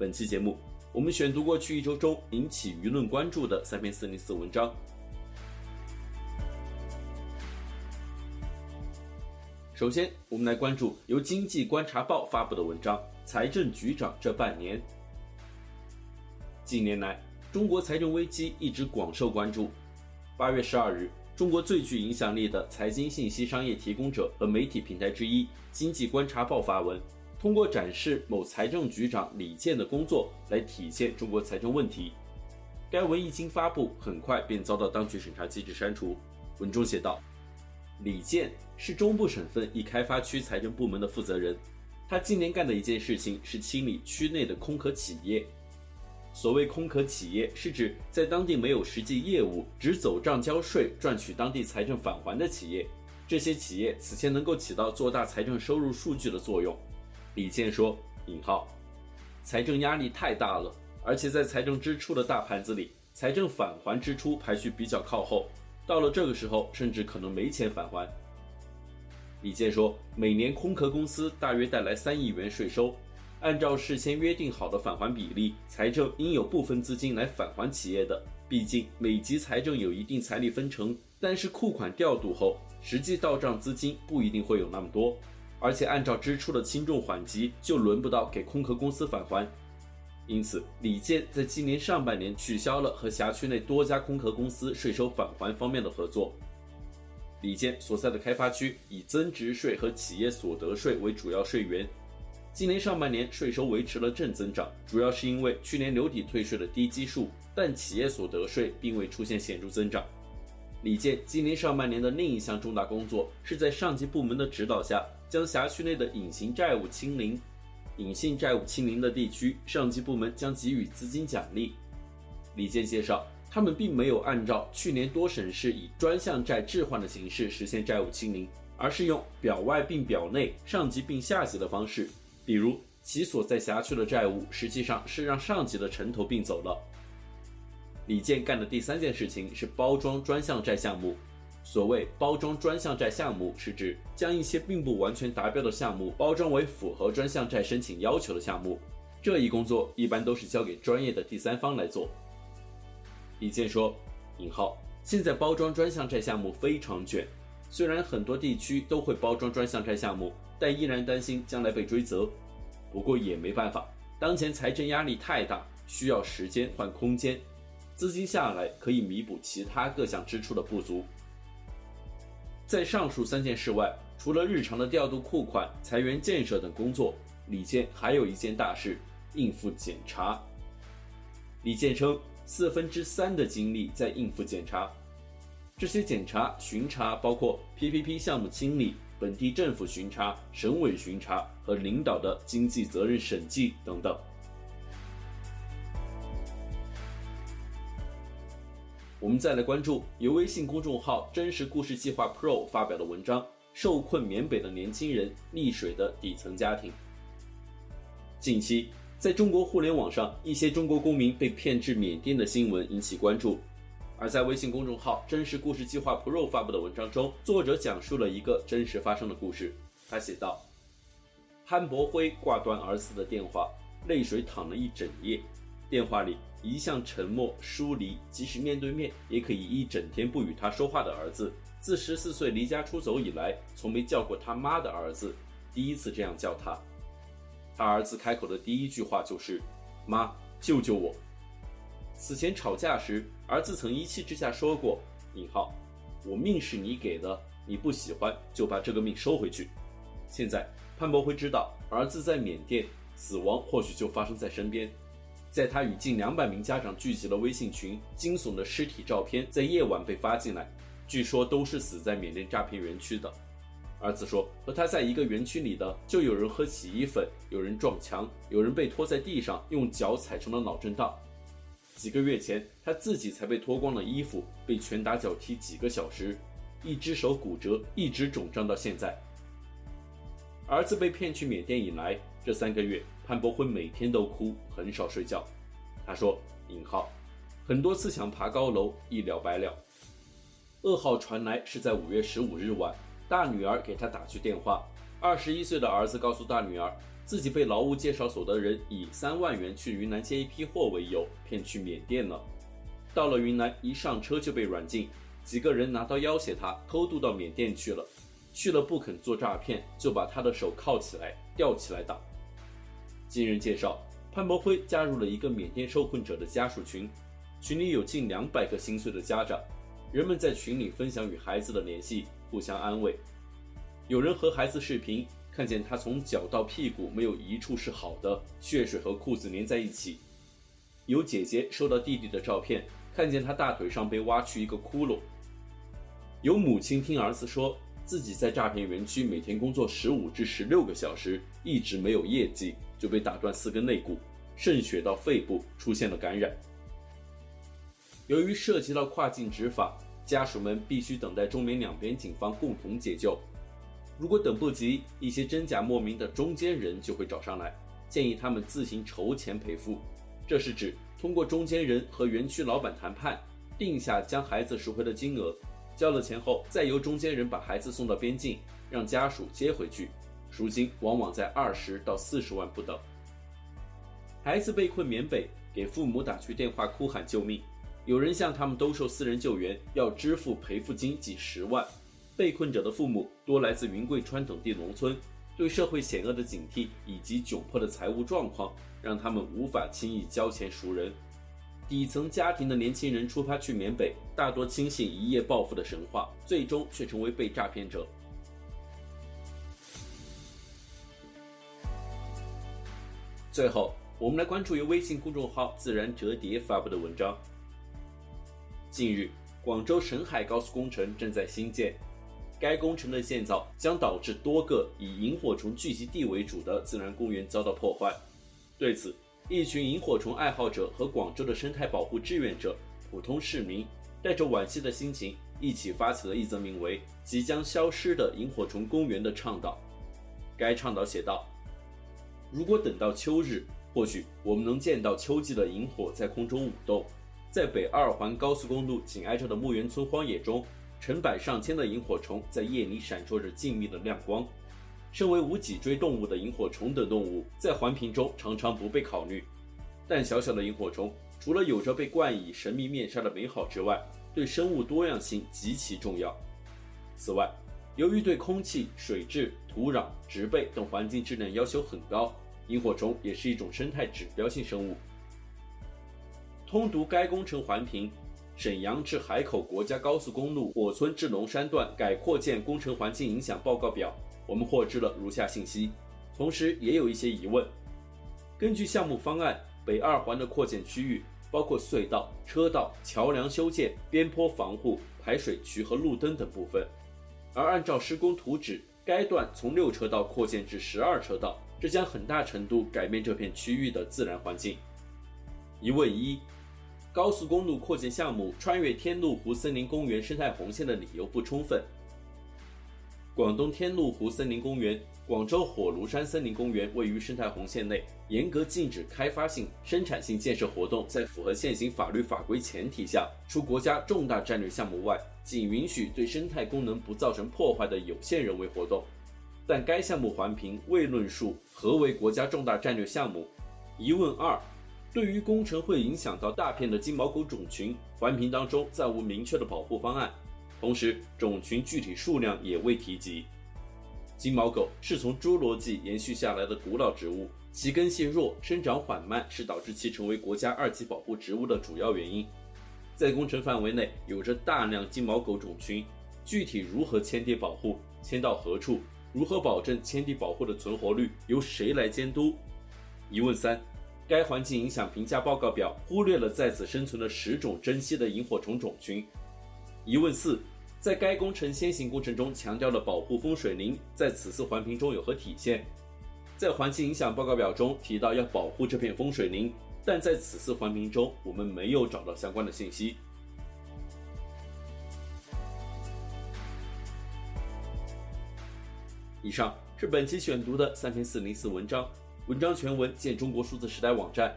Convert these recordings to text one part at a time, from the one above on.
本期节目，我们选读过去一周中引起舆论关注的三篇四零四文章。首先，我们来关注由经济观察报发布的文章《财政局长这半年》。近年来，中国财政危机一直广受关注。八月十二日，中国最具影响力的财经信息商业提供者和媒体平台之一《经济观察报》发文。通过展示某财政局长李健的工作来体现中国财政问题。该文一经发布，很快便遭到当局审查机制删除。文中写道：“李健是中部省份一开发区财政部门的负责人，他今年干的一件事情是清理区内的空壳企业。所谓空壳企业，是指在当地没有实际业务，只走账交税赚取当地财政返还的企业。这些企业此前能够起到做大财政收入数据的作用。”李健说：“引号，财政压力太大了，而且在财政支出的大盘子里，财政返还支出排序比较靠后。到了这个时候，甚至可能没钱返还。”李健说：“每年空壳公司大约带来三亿元税收，按照事先约定好的返还比例，财政应有部分资金来返还企业的。毕竟每级财政有一定财力分成，但是库款调度后，实际到账资金不一定会有那么多。”而且按照支出的轻重缓急，就轮不到给空壳公司返还。因此，李健在今年上半年取消了和辖区内多家空壳公司税收返还方面的合作。李健所在的开发区以增值税和企业所得税为主要税源，今年上半年税收维持了正增长，主要是因为去年留抵退税的低基数，但企业所得税并未出现显著增长。李健今年上半年的另一项重大工作，是在上级部门的指导下，将辖区内的隐形债务清零。隐性债务清零的地区，上级部门将给予资金奖励。李健介绍，他们并没有按照去年多省市以专项债置换的形式实现债务清零，而是用表外并表内、上级并下级的方式。比如，其所在辖区的债务实际上是让上级的城投并走了。李健干的第三件事情是包装专项债项目。所谓包装专项债项目，是指将一些并不完全达标的项目包装为符合专项债申请要求的项目。这一工作一般都是交给专业的第三方来做。李健说：“引号，现在包装专项债项目非常卷，虽然很多地区都会包装专项债项目，但依然担心将来被追责。不过也没办法，当前财政压力太大，需要时间换空间。”资金下来可以弥补其他各项支出的不足。在上述三件事外，除了日常的调度库款、裁员建设等工作，李健还有一件大事：应付检查。李健称，四分之三的精力在应付检查。这些检查巡查包括 PPP 项目清理、本地政府巡查、省委巡查和领导的经济责任审计等等。我们再来关注由微信公众号“真实故事计划 Pro” 发表的文章《受困缅北的年轻人：溺水的底层家庭》。近期，在中国互联网上，一些中国公民被骗至缅甸的新闻引起关注。而在微信公众号“真实故事计划 Pro” 发布的文章中，作者讲述了一个真实发生的故事。他写道：“潘博辉挂断儿子的电话，泪水淌了一整夜。”电话里一向沉默疏离，即使面对面也可以一整天不与他说话的儿子，自十四岁离家出走以来，从没叫过他妈的儿子，第一次这样叫他。他儿子开口的第一句话就是：“妈，救救我！”此前吵架时，儿子曾一气之下说过：“引号，我命是你给的，你不喜欢就把这个命收回去。”现在潘博辉知道儿子在缅甸，死亡或许就发生在身边。在他与近两百名家长聚集的微信群，惊悚的尸体照片在夜晚被发进来，据说都是死在缅甸诈骗园区的。儿子说，和他在一个园区里的就有人喝洗衣粉，有人撞墙，有人被拖在地上，用脚踩成了脑震荡。几个月前，他自己才被脱光了衣服，被拳打脚踢几个小时，一只手骨折，一直肿胀到现在。儿子被骗去缅甸以来，这三个月，潘伯辉每天都哭，很少睡觉。他说：“引号，很多次想爬高楼，一了百了。”噩耗传来是在五月十五日晚。大女儿给他打去电话，二十一岁的儿子告诉大女儿，自己被劳务介绍所的人以三万元去云南接一批货为由骗去缅甸了。到了云南，一上车就被软禁，几个人拿刀要挟他，偷渡到缅甸去了。去了不肯做诈骗，就把他的手铐起来，吊起来打。经人介绍，潘博辉加入了一个缅甸受困者的家属群，群里有近两百个心碎的家长，人们在群里分享与孩子的联系。互相安慰，有人和孩子视频，看见他从脚到屁股没有一处是好的，血水和裤子粘在一起。有姐姐收到弟弟的照片，看见他大腿上被挖去一个窟窿。有母亲听儿子说自己在诈骗园区每天工作十五至十六个小时，一直没有业绩，就被打断四根肋骨，渗血到肺部，出现了感染。由于涉及到跨境执法。家属们必须等待中缅两边警方共同解救。如果等不及，一些真假莫名的中间人就会找上来，建议他们自行筹钱赔付。这是指通过中间人和园区老板谈判，定下将孩子赎回的金额，交了钱后，再由中间人把孩子送到边境，让家属接回去。赎金往往在二十到四十万不等。孩子被困缅北，给父母打去电话哭喊救命。有人向他们兜售私人救援，要支付赔付金几十万。被困者的父母多来自云贵川等地农村，对社会险恶的警惕以及窘迫的财务状况，让他们无法轻易交钱赎人。底层家庭的年轻人出发去缅北，大多轻信一夜暴富的神话，最终却成为被诈骗者。最后，我们来关注由微信公众号“自然折叠”发布的文章。近日，广州沈海高速工程正在兴建，该工程的建造将导致多个以萤火虫聚集地为主的自然公园遭到破坏。对此，一群萤火虫爱好者和广州的生态保护志愿者、普通市民带着惋惜的心情，一起发起了一则名为“即将消失的萤火虫公园”的倡导。该倡导写道：“如果等到秋日，或许我们能见到秋季的萤火在空中舞动。”在北二环高速公路紧挨着的木园村荒野中，成百上千的萤火虫在夜里闪烁着静谧的亮光。身为无脊椎动物的萤火虫等动物，在环评中常常不被考虑。但小小的萤火虫，除了有着被冠以神秘面纱的美好之外，对生物多样性极其重要。此外，由于对空气、水质、土壤、植被等环境质量要求很高，萤火虫也是一种生态指标性生物。通读该工程环评，沈阳至海口国家高速公路火村至龙山段改扩建工程环境影响报告表，我们获知了如下信息，同时也有一些疑问。根据项目方案，北二环的扩建区域包括隧道、车道、桥梁修建、边坡防护、排水渠和路灯等部分，而按照施工图纸，该段从六车道扩建至十二车道，这将很大程度改变这片区域的自然环境。疑问一。高速公路扩建项目穿越天鹿湖森林公园生态红线的理由不充分。广东天鹿湖森林公园、广州火炉山森林公园位于生态红线内，严格禁止开发性、生产性建设活动在符合现行法律法规前提下，除国家重大战略项目外，仅允许对生态功能不造成破坏的有限人为活动。但该项目环评未论述何为国家重大战略项目。疑问二。对于工程会影响到大片的金毛狗种群，环评当中暂无明确的保护方案，同时种群具体数量也未提及。金毛狗是从侏罗纪延续下来的古老植物，其根系弱，生长缓慢，是导致其成为国家二级保护植物的主要原因。在工程范围内有着大量金毛狗种群，具体如何迁地保护，迁到何处，如何保证迁地保护的存活率，由谁来监督？疑问三。该环境影响评价报告表忽略了在此生存的十种珍稀的萤火虫种群。疑问四：在该工程先行工程中强调了保护风水林在此次环评中有何体现。在环境影响报告表中提到要保护这片风水林，但在此次环评中我们没有找到相关的信息。以上是本期选读的三篇四零四文章，文章全文见中国数字时代网站。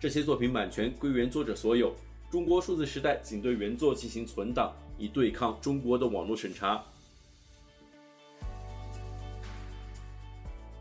这些作品版权归原作者所有，中国数字时代仅对原作进行存档，以对抗中国的网络审查。